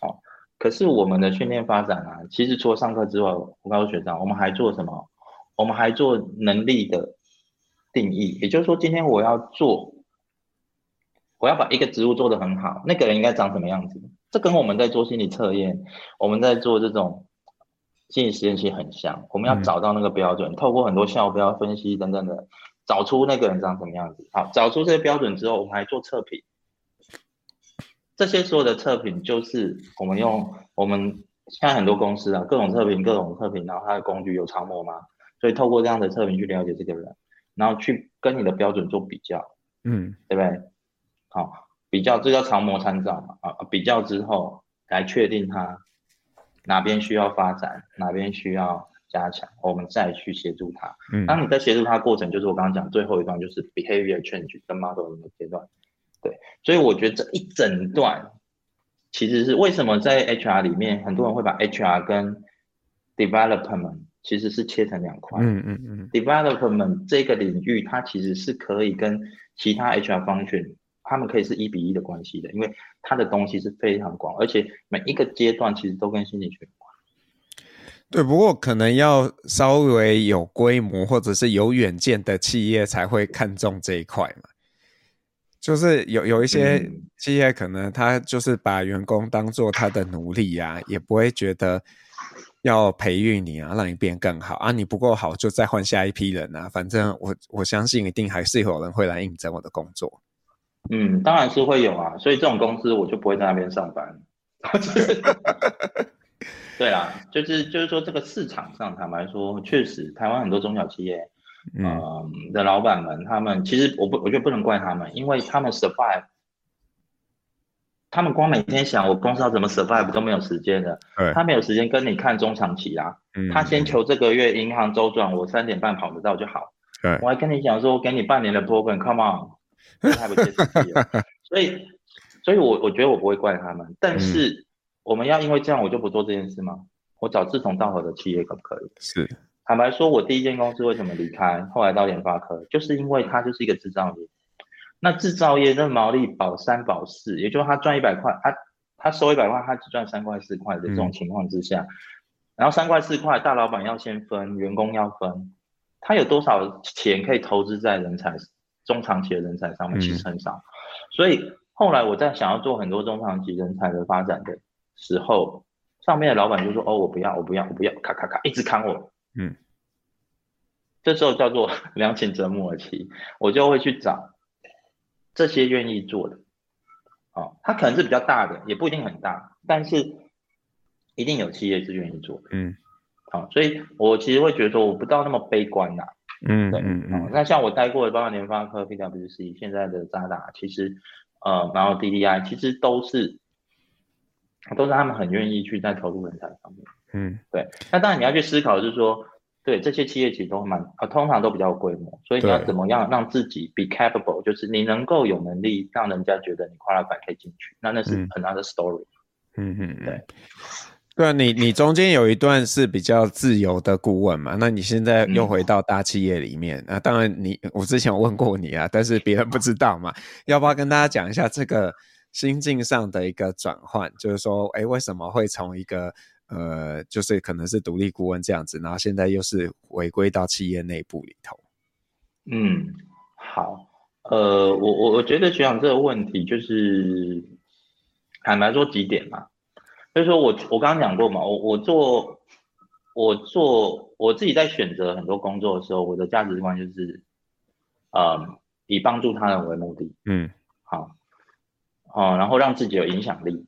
哦，可是我们的训练发展啊，其实除了上课之外，我告诉学长，我们还做什么？我们还做能力的定义，也就是说，今天我要做，我要把一个职务做得很好，那个人应该长什么样子？这跟我们在做心理测验，我们在做这种心理实验其实很像。我们要找到那个标准，嗯、透过很多校标分析等等的，找出那个人长什么样子。好，找出这些标准之后，我们还做测评。这些所有的测评，就是我们用我们现在很多公司啊，各种测评，各种测评，然后它的工具有超模吗？所以透过这样的测评去了解这个人，然后去跟你的标准做比较，嗯，对不对？好，比较这叫常模参照嘛，啊，比较之后来确定它哪边需要发展，哪边需要加强，我们再去协助它。嗯，当你在协助它过程，就是我刚刚讲最后一段，就是 behavior change 跟 modeling 的阶段。对，所以我觉得这一整段其实是为什么在 HR 里面很多人会把 HR 跟 development 其实是切成两块。嗯嗯嗯。Development 这个领域，它其实是可以跟其他 HR function，他们可以是一比一的关系的，因为它的东西是非常广，而且每一个阶段其实都跟心理学有关。对，不过可能要稍微有规模或者是有远见的企业才会看重这一块嘛。就是有有一些企业可能他就是把员工当做他的奴隶呀、啊，也不会觉得。要培育你啊，让你变更好啊！你不够好，就再换下一批人啊！反正我我相信一定还是有人会来应征我的工作。嗯，当然是会有啊，所以这种公司我就不会在那边上班。[laughs] 对啊，就是就是说这个市场上，坦白说，确实台湾很多中小企业，嗯、呃、的老板们，他们其实我不我觉得不能怪他们，因为他们 survive。他们光每天想我公司要怎么 survive 都没有时间的，他没有时间跟你看中长期啊。嗯、他先求这个月银行周转，我三点半跑得到就好。我还跟你讲说，我给你半年的 program，come on，太不切实际了。所以，所以我我觉得我不会怪他们，但是我们要因为这样我就不做这件事吗？我找志同道合的企业可不可以？是。坦白说，我第一间公司为什么离开，后来到联发科，就是因为它就是一个制造业。那制造业那毛利保三保四，也就是他赚一百块，他他收一百块，他只赚三块四块的这种情况之下，嗯、然后三块四块大老板要先分，员工要分，他有多少钱可以投资在人才中长期的人才上面？其实很少。嗯、所以后来我在想要做很多中长期人才的发展的时候，上面的老板就说：“哦，我不要，我不要，我不要，咔咔咔，一直砍我。”嗯，这时候叫做 [laughs] 良禽择木而栖，我就会去找。这些愿意做的，哦，他可能是比较大的，也不一定很大，但是一定有企业是愿意做的，嗯，好、哦，所以我其实会觉得说，我不到那么悲观呐、啊，嗯，对，嗯那像我待过的包括联发科、PwC，现在的渣打，其实，呃，然后 DDI，其实都是都是他们很愿意去在投入人才上面。嗯，对。那当然你要去思考，就是说，对这些企业其实都蛮呃，通常都比较有规模，所以你要怎么样让自己 be capable，就是你能够有能力让人家觉得你 qualified 可以进去，那那是 another story。嗯嗯，对。对啊，你你中间有一段是比较自由的顾问嘛？那你现在又回到大企业里面，那、嗯啊、当然你我之前有问过你啊，但是别人不知道嘛，要不要跟大家讲一下这个心境上的一个转换？就是说，哎，为什么会从一个呃，就是可能是独立顾问这样子，然后现在又是回归到企业内部里头？嗯，好，呃，我我我觉得学长这个问题就是坦白说几点嘛。所以说我我刚刚讲过嘛，我我做我做我自己在选择很多工作的时候，我的价值观就是，呃，以帮助他人为目的，嗯，好，哦，然后让自己有影响力，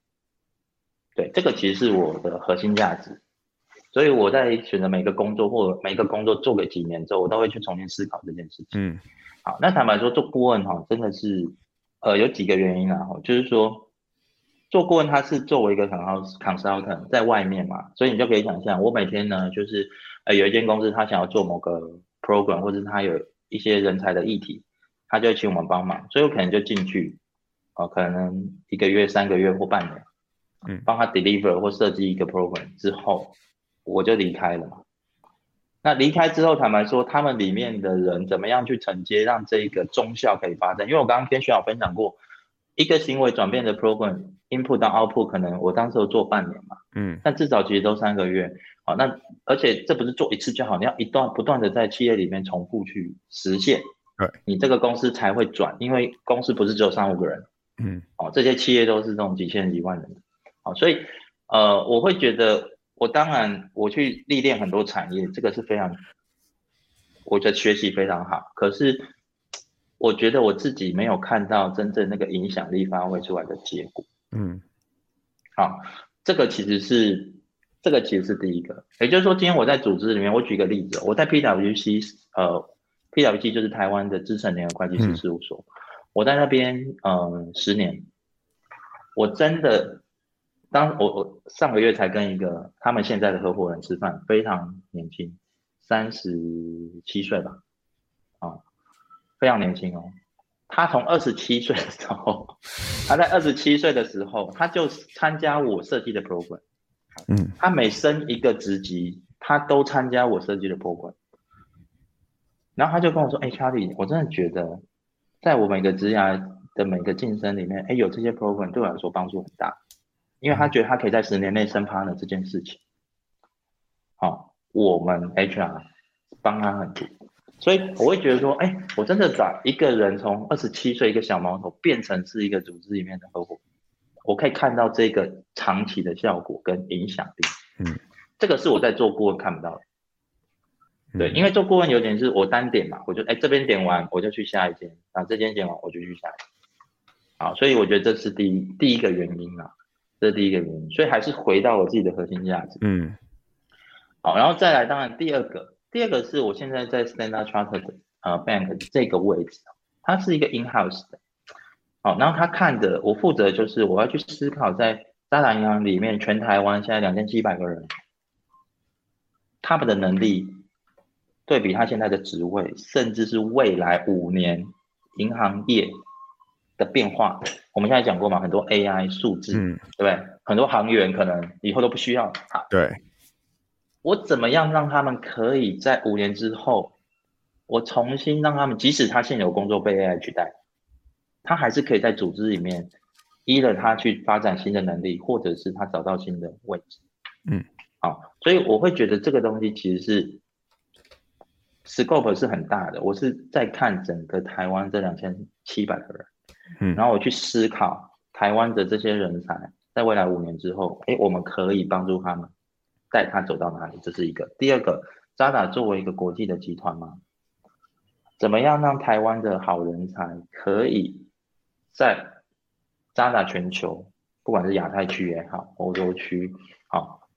对，这个其实是我的核心价值。所以我在选择每个工作或每个工作做个几年之后，我都会去重新思考这件事情。嗯，好，那坦白说做顾问哈，真的是，呃，有几个原因啊，就是说。做顾问，他是作为一个很好 consultant 在外面嘛，所以你就可以想象，我每天呢，就是呃有一间公司，他想要做某个 program，或者是他有一些人才的议题，他就会请我们帮忙，所以我可能就进去，哦、呃，可能一个月、三个月或半年，嗯，帮他 deliver 或设计一个 program 之后，我就离开了嘛。那离开之后，坦白说，他们里面的人怎么样去承接，让这一个中校可以发展？因为我刚刚跟学长分享过。一个行为转变的 program input 到 output，可能我当时做半年嘛，嗯，但至少其实都三个月，好，那而且这不是做一次就好，你要一段不断的在企业里面重复去实现，对，你这个公司才会转，因为公司不是只有三五个人，嗯，哦，这些企业都是这种几千几万人的，好，所以呃，我会觉得我当然我去历练很多产业，这个是非常，我觉得学习非常好，可是。我觉得我自己没有看到真正那个影响力发挥出来的结果。嗯，好，这个其实是这个其实是第一个，也就是说，今天我在组织里面，我举个例子，我在 PwC，呃，PwC 就是台湾的资深联合会计师事务所，嗯、我在那边嗯、呃、十年，我真的当我我上个月才跟一个他们现在的合伙人吃饭，非常年轻，三十七岁吧，啊。非常年轻哦，他从二十七岁的时候，[laughs] 他在二十七岁的时候，他就参加我设计的 program。嗯，他每升一个职级，他都参加我设计的 program。然后他就跟我说：“哎，Charlie，我真的觉得，在我每个职涯的每个晋升里面，哎，有这些 program 对我来说帮助很大，因为他觉得他可以在十年内升 partner 这件事情。好，我们 HR 帮他很多。”所以我会觉得说，哎、欸，我真的把一个人从二十七岁一个小毛头变成是一个组织里面的合伙，我可以看到这个长期的效果跟影响力。嗯，这个是我在做顾问看不到的。对，因为做顾问有点是我单点嘛，我就哎、欸、这边点完我就去下一间，啊这间点完我就去下一间。好，所以我觉得这是第一第一个原因啊，这是第一个原因。所以还是回到我自己的核心价值。嗯，好，然后再来，当然第二个。第二个是我现在在 Standard Chartered 呃 Bank 这个位置，它是一个 in-house 的，好，然后他看的我负责就是我要去思考在渣打银行里面全台湾现在两千七百个人，他们的能力对比他现在的职位，甚至是未来五年银行业的变化，我们现在讲过嘛，很多 AI 数字，嗯，对不对？很多行员可能以后都不需要，好，对。我怎么样让他们可以在五年之后，我重新让他们，即使他现有工作被 AI 取代，他还是可以在组织里面，依了他去发展新的能力，或者是他找到新的位置。嗯，好，所以我会觉得这个东西其实是 scope 是很大的。我是在看整个台湾这两千七百个人，嗯，然后我去思考台湾的这些人才在未来五年之后，诶，我们可以帮助他们。带他走到哪里，这是一个。第二个，渣打作为一个国际的集团嘛，怎么样让台湾的好人才可以在渣打全球，不管是亚太区也好，欧洲区好，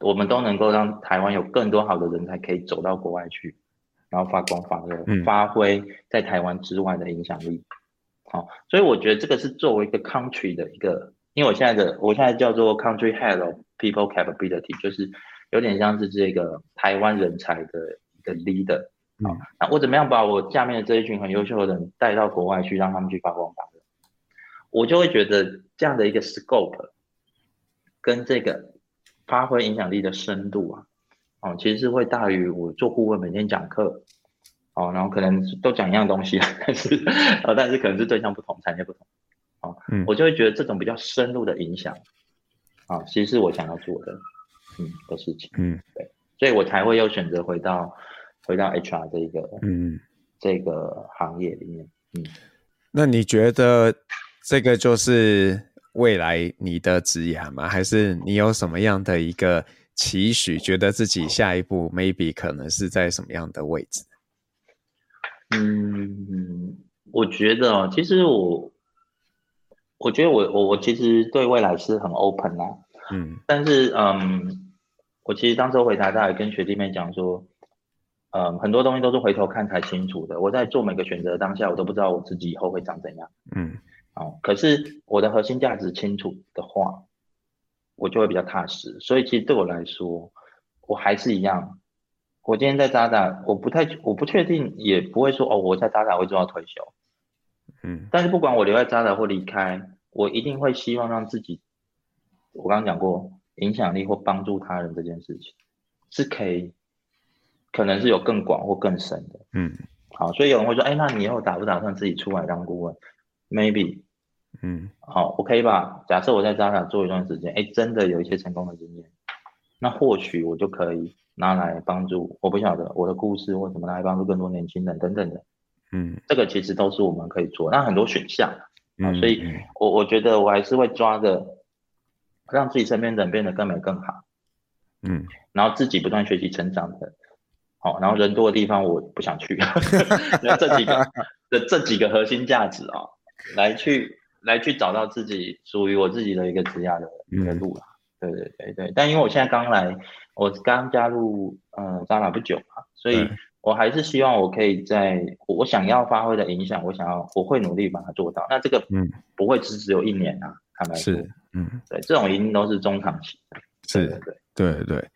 我们都能够让台湾有更多好的人才可以走到国外去，然后发光发热，嗯、发挥在台湾之外的影响力。好，所以我觉得这个是作为一个 country 的一个因为我现在的我现在叫做 Country Head of People Capability，就是有点像是这个台湾人才的一个 leader。嗯，那我怎么样把我下面的这一群很优秀的人带到国外去，让他们去发光发热？我就会觉得这样的一个 scope 跟这个发挥影响力的深度啊，哦，其实是会大于我做顾问每天讲课，哦，然后可能都讲一样东西，但是呃，但是可能是对象不同，产业不同，哦，嗯，我就会觉得这种比较深入的影响，啊，其实是我想要做的，嗯，的事情，嗯，对，所以我才会又选择回到。回到 HR 这一个嗯这个行业里面嗯，那你觉得这个就是未来你的职业吗？还是你有什么样的一个期许？觉得自己下一步 maybe 可能是在什么样的位置？嗯，我觉得哦，其实我我觉得我我我其实对未来是很 open 啦，嗯，但是嗯，我其实当时回答大也跟学弟妹讲说。嗯，很多东西都是回头看才清楚的。我在做每个选择的当下，我都不知道我自己以后会长怎样。嗯，哦，可是我的核心价值清楚的话，我就会比较踏实。所以其实对我来说，我还是一样。我今天在渣打，我不太，我不确定，也不会说哦，我在渣打会做到退休。嗯，但是不管我留在渣打或离开，我一定会希望让自己，我刚刚讲过，影响力或帮助他人这件事情是可以。可能是有更广或更深的，嗯，好，所以有人会说，哎、欸，那你以后打不打算自己出来当顾问？Maybe，嗯，好，OK 吧？假设我在渣打做一段时间，哎、欸，真的有一些成功的经验，那或许我就可以拿来帮助，我不晓得我的故事或什么拿来帮助更多年轻人等等的，嗯，这个其实都是我们可以做，那很多选项，啊，所以我我觉得我还是会抓着，让自己身边的人变得更美更好，嗯，然后自己不断学习成长的。好，然后人多的地方我不想去，[laughs] 那这几个的这几个核心价值啊，来去来去找到自己属于我自己的一个职业的一个路啦。对对对对，但因为我现在刚来，我刚加入嗯渣打不久嘛，所以我还是希望我可以在我想要发挥的影响，我想要我会努力把它做到。那这个嗯不会只只有一年啊，坦白是，嗯对，这种一定都是中长期的。是，对对对对。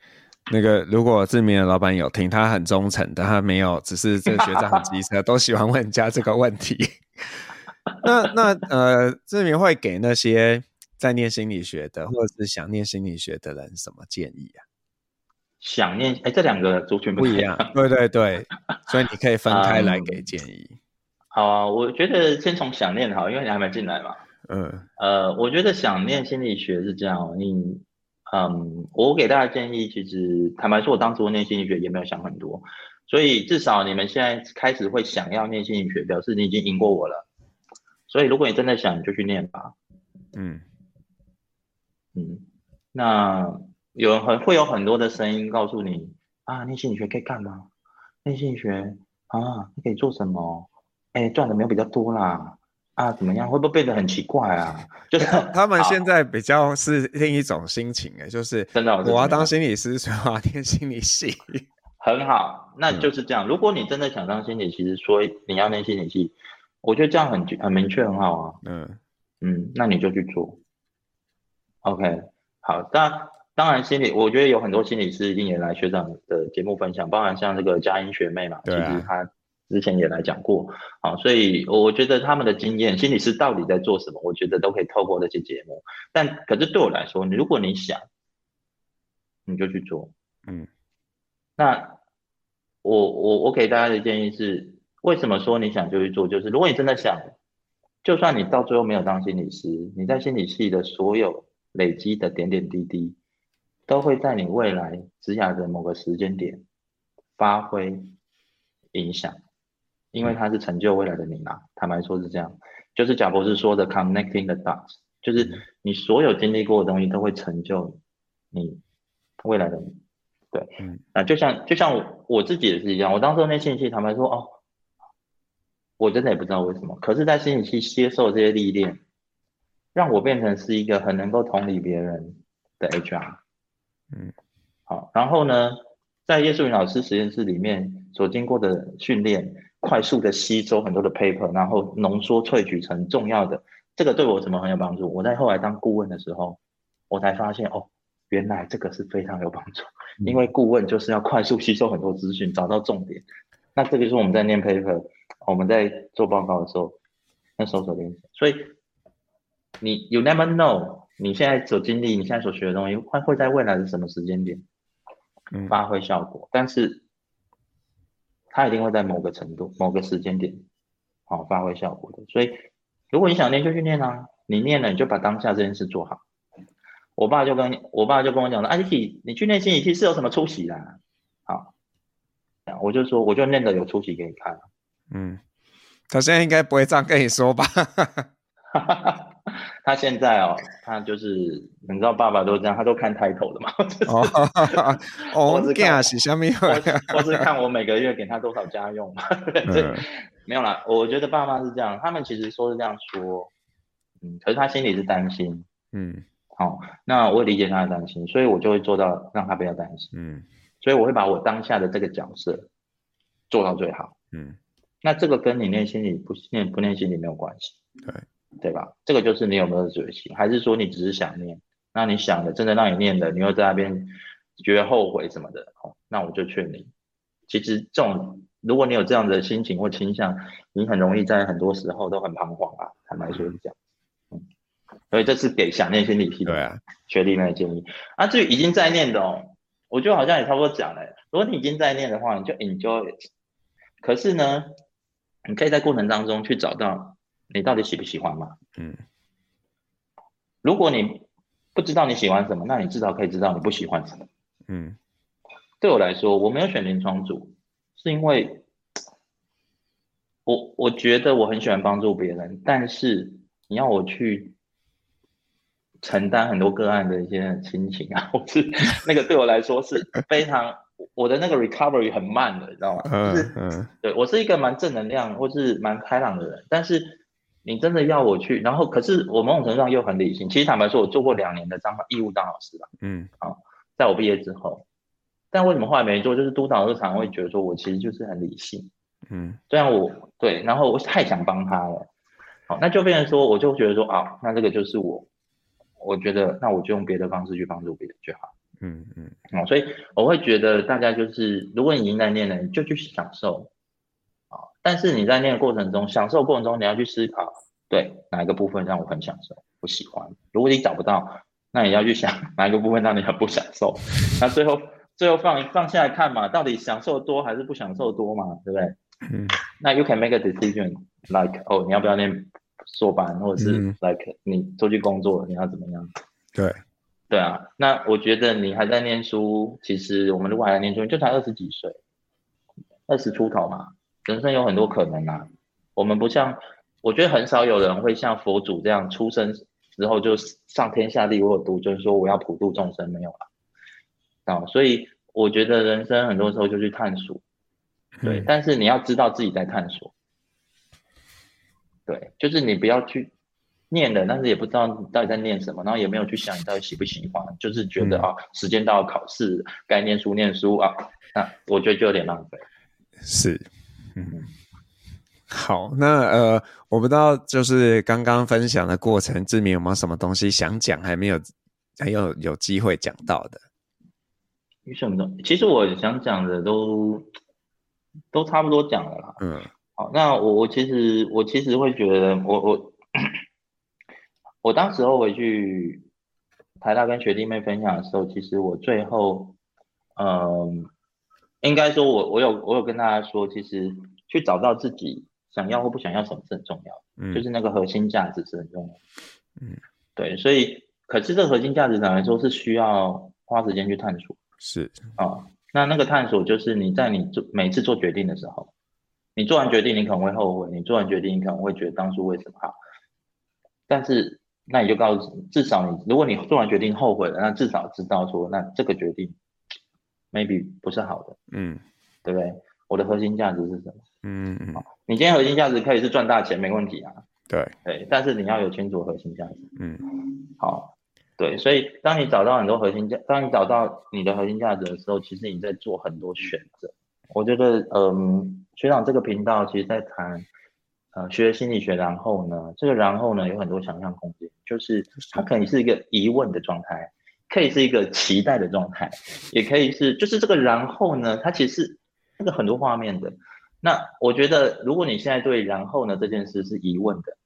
那个，如果志明的老板有听，他很忠诚的，他没有，只是这个学长很机车，[laughs] 都喜欢问人家这个问题。[laughs] 那那呃，志明会给那些在念心理学的，或者是想念心理学的人什么建议啊？想念，哎，这两个族群不一样。对对对，[laughs] 所以你可以分开来给建议。嗯、好啊，我觉得先从想念好，因为你还没进来嘛。嗯。呃，我觉得想念心理学是这样，你。嗯，我给大家建议，其实坦白说，我当初念心理学也没有想很多，所以至少你们现在开始会想要念心理学，表示你已经赢过我了。所以如果你真的想，你就去念吧。嗯嗯，那有人很会有很多的声音告诉你啊，念心理学可以干嘛？念心理学啊，你可以做什么？哎，赚的没有比较多啦。啊，怎么样？会不会变得很奇怪啊？[laughs] 就是他们现在比较是另一种心情哎，就是真的，我要当心理师，所以我要念心理系。很好，那就是这样。如果你真的想当心理师，说你要念心理系，我觉得这样很很明确，很好啊。嗯嗯，那你就去做。OK，好。当当然，心理我觉得有很多心理师一定也来学长的节目分享，包含像这个佳音学妹嘛，其实她。之前也来讲过，好，所以我觉得他们的经验，心理师到底在做什么，我觉得都可以透过那些节目。但可是对我来说，如果你想，你就去做，嗯。那我我我给大家的建议是，为什么说你想就去做？就是如果你真的想，就算你到最后没有当心理师，你在心理系的所有累积的点点滴滴，都会在你未来职涯的某个时间点发挥影响。因为它是成就未来的你嘛，坦白说是这样，就是贾博士说的 connecting the dots，就是你所有经历过的东西都会成就你未来的你，对，嗯，啊，就像就像我，我自己也是一样，我当时那信息坦白说哦，我真的也不知道为什么，可是，在心理系接受这些历练，让我变成是一个很能够同理别人的 HR，嗯，好，然后呢，在叶树云老师实验室里面所经过的训练。快速的吸收很多的 paper，然后浓缩萃取成重要的这个对我什么很有帮助？我在后来当顾问的时候，我才发现哦，原来这个是非常有帮助，因为顾问就是要快速吸收很多资讯，找到重点。那这个就是我们在念 paper，我们在做报告的时候，那搜索练习。所以你 you never know，你现在所经历、你现在所学的东西，会会在未来的什么时间点发挥效果？嗯、但是它一定会在某个程度、某个时间点。好，发挥效果的。所以，如果你想念，就去念啊。你念了，你就把当下这件事做好。我爸就跟我爸就跟我讲了，阿弟，你去念心理系是有什么出息啦？好，我就说，我就念的有出息给你看。嗯，他现在应该不会这样跟你说吧？[laughs] [laughs] 他现在哦，他就是你知道，爸爸都这样，他都看抬头的嘛。[laughs] [laughs] 哦，我是看？我是看我每个月给他多少家用没有啦，我觉得爸妈是这样，他们其实说是这样说，嗯，可是他心里是担心，嗯，好、哦，那我理解他的担心，所以我就会做到让他不要担心，嗯，所以我会把我当下的这个角色做到最好，嗯，那这个跟你念心理不念不念心理没有关系，对。对吧？这个就是你有没有决心，还是说你只是想念？那你想的真的让你念的，你又在那边觉得后悔什么的，哦，那我就劝你，其实这种如果你有这样的心情或倾向，你很容易在很多时候都很彷徨啊。坦白说是这样，嗯，所以这是给想念心理系的学弟妹的建议。啊，啊，至于已经在念的哦，我就好像也差不多讲了，如果你已经在念的话，你就 enjoy it。可是呢，你可以在过程当中去找到。你到底喜不喜欢嘛？嗯，如果你不知道你喜欢什么，那你至少可以知道你不喜欢什么。嗯，对我来说，我没有选临床组，是因为我我觉得我很喜欢帮助别人，但是你要我去承担很多个案的一些亲情啊，[laughs] 或是那个对我来说是非常。我的那个 recovery 很慢的，你知道吗？嗯就是、嗯，对我是一个蛮正能量或是蛮开朗的人，但是。你真的要我去，然后可是我某种程度上又很理性。其实坦白说，我做过两年的当义务当老师了。嗯，好，在我毕业之后，但为什么后来没做？就是督导日常会觉得说我其实就是很理性。嗯，虽然我对，然后我太想帮他了。好，那就变成说，我就觉得说啊，那这个就是我，我觉得那我就用别的方式去帮助别人就好。嗯嗯，好，所以我会觉得大家就是，如果你已经在念了，你就去享受。但是你在念的过程中，享受过程中，你要去思考，对哪一个部分让我很享受，不喜欢。如果你找不到，那你要去想哪一个部分让你很不享受。那最后最后放放下来看嘛，到底享受多还是不享受多嘛，对不对？嗯。那 you can make a decision like 哦，你要不要念硕班，或者是 like 你出去工作，你要怎么样？对。对啊。那我觉得你还在念书，其实我们如果还在念书，就才二十几岁，二十出头嘛。人生有很多可能啊，我们不像，我觉得很少有人会像佛祖这样出生之后就上天下地为我度，就是说我要普度众生，没有啊，啊，所以我觉得人生很多时候就去探索，对，但是你要知道自己在探索，对，就是你不要去念的，但是也不知道你到底在念什么，然后也没有去想你到底喜不喜欢，就是觉得啊，时间到了考试该念书念书啊，那我觉得就有点浪费，是。嗯，好，那呃，我不知道，就是刚刚分享的过程，志明有没有什么东西想讲，还没有，还有有机会讲到的？有什么东？其实我想讲的都都差不多讲了啦。嗯，好，那我我其实我其实会觉得我，我我 [coughs] 我当时候回去台大跟学弟妹分享的时候，其实我最后，嗯。应该说我，我我有我有跟大家说，其实去找到自己想要或不想要什么是很重要，嗯，就是那个核心价值是很重要，嗯，对，所以可是这个核心价值上来说是需要花时间去探索，是啊，哦，那那个探索就是你在你做每次做决定的时候，你做完决定你可能会后悔，你做完决定你可能会觉得当初为什么好，但是那你就告诉至少你如果你做完决定后悔了，那至少知道说那这个决定。Maybe 不是好的，嗯，对不对？我的核心价值是什么？嗯嗯，你今天核心价值可以是赚大钱，没问题啊。对对，但是你要有清楚核心价值。嗯，好，对，所以当你找到很多核心价，当你找到你的核心价值的时候，其实你在做很多选择。我觉得，嗯，学长这个频道其实在谈，呃学心理学，然后呢，这个然后呢有很多想象空间，就是它可能是一个疑问的状态，可以是一个期待的状态，也可以是就是这个然后呢，它其实是那个很多画面的。那我觉得，如果你现在对然后呢这件事是疑问的，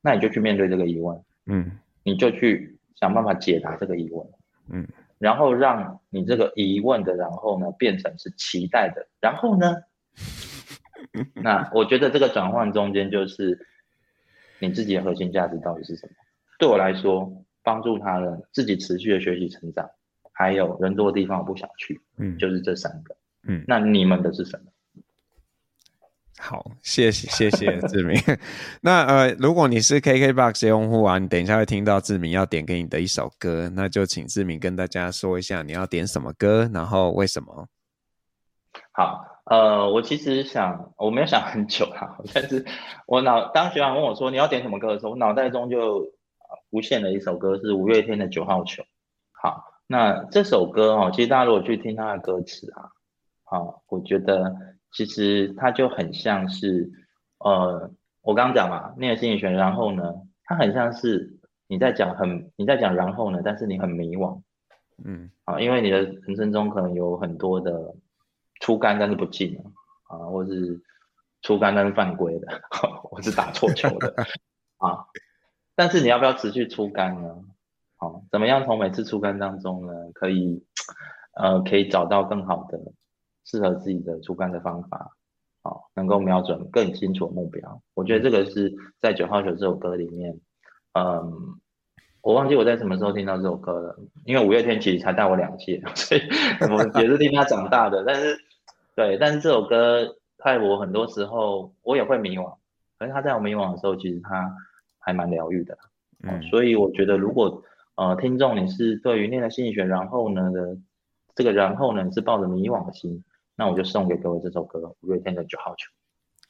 那你就去面对这个疑问，嗯，你就去想办法解答这个疑问，嗯。然后让你这个疑问的，然后呢变成是期待的，然后呢，[laughs] 那我觉得这个转换中间就是你自己的核心价值到底是什么？对我来说，帮助他人，自己持续的学习成长，还有人多的地方我不想去，嗯，就是这三个，嗯，那你们的是什么？好，谢谢谢谢志明。[laughs] 那呃，如果你是 KKBOX 用户啊，你等一下会听到志明要点给你的一首歌，那就请志明跟大家说一下你要点什么歌，然后为什么？好，呃，我其实想，我没有想很久啦，[laughs] 但是我脑当学长问我说你要点什么歌的时候，我脑袋中就浮现了一首歌，是五月天的《九号球》。好，那这首歌哦，其实大家如果去听它的歌词啊，好，我觉得。其实它就很像是，呃，我刚刚讲嘛，那个心理学，然后呢，它很像是你在讲很你在讲然后呢，但是你很迷惘，嗯，啊，因为你的人生中可能有很多的出杆但是不进啊，或是出杆但是犯规的，[laughs] 我是打错球的 [laughs] 啊，但是你要不要持续出杆呢？好，怎么样从每次出杆当中呢，可以呃可以找到更好的。适合自己的出杆的方法，好，能够瞄准更清楚目标。我觉得这个是在九号球这首歌里面，嗯，我忘记我在什么时候听到这首歌了，因为五月天其实才带我两届，[laughs] 所以我也是听他长大的。但是，对，但是这首歌在我很多时候我也会迷惘，可是他在我迷惘的时候，其实他还蛮疗愈的。嗯，所以我觉得如果呃听众你是对于念了心理学，然后呢的这个然后呢你是抱着迷惘的心。那我就送给各位这首歌，五月天的九号球。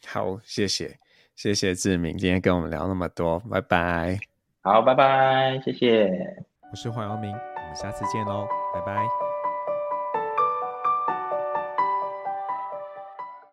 好，谢谢，谢谢志明，今天跟我们聊那么多，拜拜。好，拜拜，谢谢。我是黄阳明，我们下次见喽，拜拜。